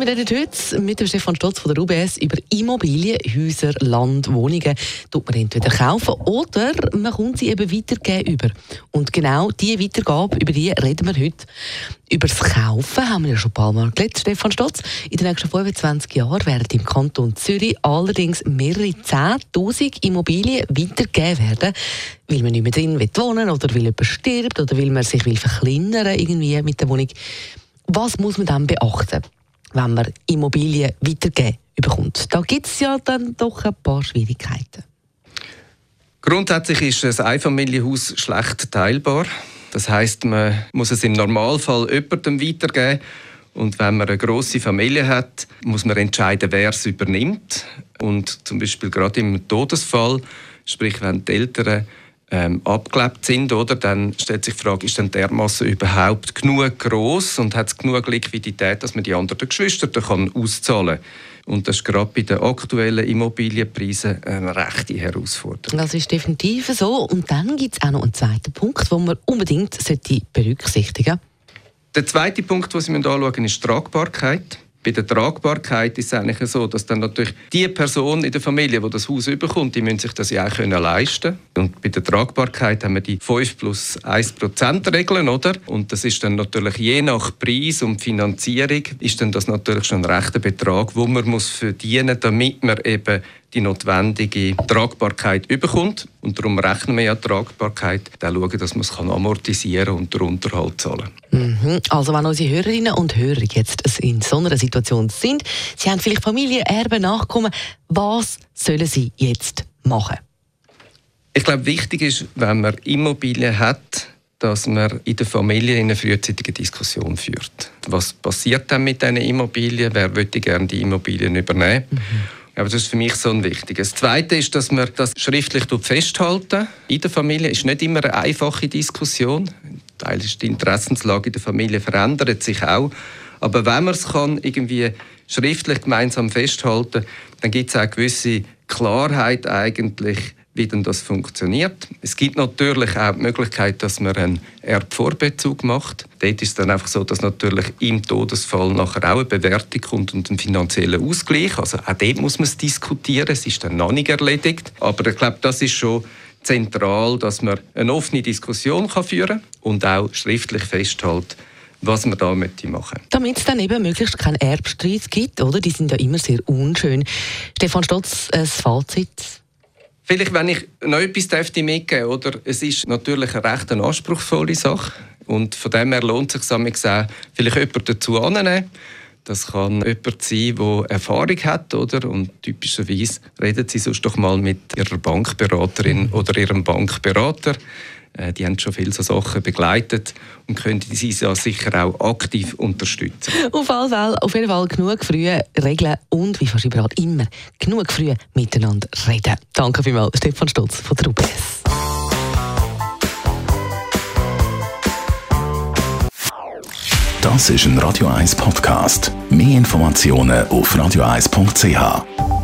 Wir reden heute mit dem Stefan Stotz von der UBS über Immobilien, Häuser, Land, Wohnungen. Tut man entweder kaufen oder man kommt sie eben weitergeben über. Und genau diese Weitergabe, über die reden wir heute. Über das Kaufen haben wir ja schon ein paar Mal geredet, Stefan Stotz. In den nächsten 25 Jahren werden im Kanton Zürich allerdings mehrere 10'000 Immobilien weitergegeben werden, weil man nicht mehr drin wohnen will oder weil jemand stirbt oder weil man sich will verkleinern irgendwie mit der Wohnung. Was muss man dann beachten? Wenn man Immobilien weitergeben bekommt. Da gibt es ja dann doch ein paar Schwierigkeiten. Grundsätzlich ist ein Einfamilienhaus schlecht teilbar. Das heißt, man muss es im Normalfall jemandem weitergeben. Und wenn man eine große Familie hat, muss man entscheiden, wer es übernimmt. Und zum Beispiel gerade im Todesfall, sprich wenn die Eltern ähm, abgelebt sind, oder, dann stellt sich die Frage, ist denn Masse überhaupt genug groß und hat es genug Liquidität, dass man die anderen Geschwister kann auszahlen kann? Und das ist gerade bei den aktuellen Immobilienpreisen eine rechte Herausforderung. Das ist definitiv so. Und dann gibt es auch noch einen zweiten Punkt, den man unbedingt berücksichtigen sollte. Der zweite Punkt, den Sie anschauen müssen, ist die Tragbarkeit. Bei der Tragbarkeit ist es eigentlich so, dass dann natürlich die Person in der Familie, die das Haus überkommt, die müssen sich das ja auch können leisten Und bei der Tragbarkeit haben wir die 5 plus 1 Prozent Regeln, oder? Und das ist dann natürlich je nach Preis und Finanzierung ist dann das natürlich schon ein rechter Betrag, wo man muss verdienen, damit man eben die notwendige Tragbarkeit überkommt. Und darum rechnen wir ja die Tragbarkeit, dann schauen, dass man es amortisieren und den Unterhalt zahlen mhm. Also wenn unsere Hörerinnen und Hörer jetzt in so einer Situation sind, sie haben vielleicht Familie, Erben, Nachkommen, was sollen sie jetzt machen? Ich glaube, wichtig ist, wenn man Immobilien hat, dass man in der Familie eine frühzeitige Diskussion führt. Was passiert dann mit diesen Immobilien? Wer würde gerne die Immobilien übernehmen? Mhm. Aber das ist für mich so ein wichtiges. Das Zweite ist, dass man das schriftlich festhalten In der Familie ist nicht immer eine einfache Diskussion. Teil ist die Interessenslage in der Familie verändert sich auch. Aber wenn man es kann, irgendwie schriftlich gemeinsam festhalten, dann gibt es auch eine gewisse Klarheit eigentlich, wie denn das funktioniert. Es gibt natürlich auch die Möglichkeit, dass man einen Erbvorbezug macht. Dort ist es dann einfach so, dass natürlich im Todesfall nachher auch eine Bewertung kommt und ein finanzieller Ausgleich. Also auch dort muss man es diskutieren. Es ist dann noch nicht erledigt. Aber ich glaube, das ist schon zentral, dass man eine offene Diskussion kann führen und auch schriftlich festhält, was man da machen möchte. Damit es dann eben möglichst keinen Erbstreit gibt, oder? Die sind ja immer sehr unschön. Stefan Stotz, ein Fazit Vielleicht, wenn ich noch etwas dürfte mitgeben oder Es ist natürlich eine recht anspruchsvolle Sache. Und von dem her lohnt es sich auch, vielleicht jemanden dazu anzunehmen. Das kann jemand sein, der Erfahrung hat, oder? Und typischerweise reden Sie sonst doch mal mit Ihrer Bankberaterin oder Ihrem Bankberater. Äh, die haben schon viele so Sachen begleitet und können sie ja sicher auch aktiv unterstützen. Auf, Fall, auf jeden Fall genug früh regeln und, wie fast überall immer, genug früh miteinander reden. Danke vielmals, Stefan Stutz von der UBS. Das ist ein Radio 1 Podcast. Mehr Informationen auf radio1.ch.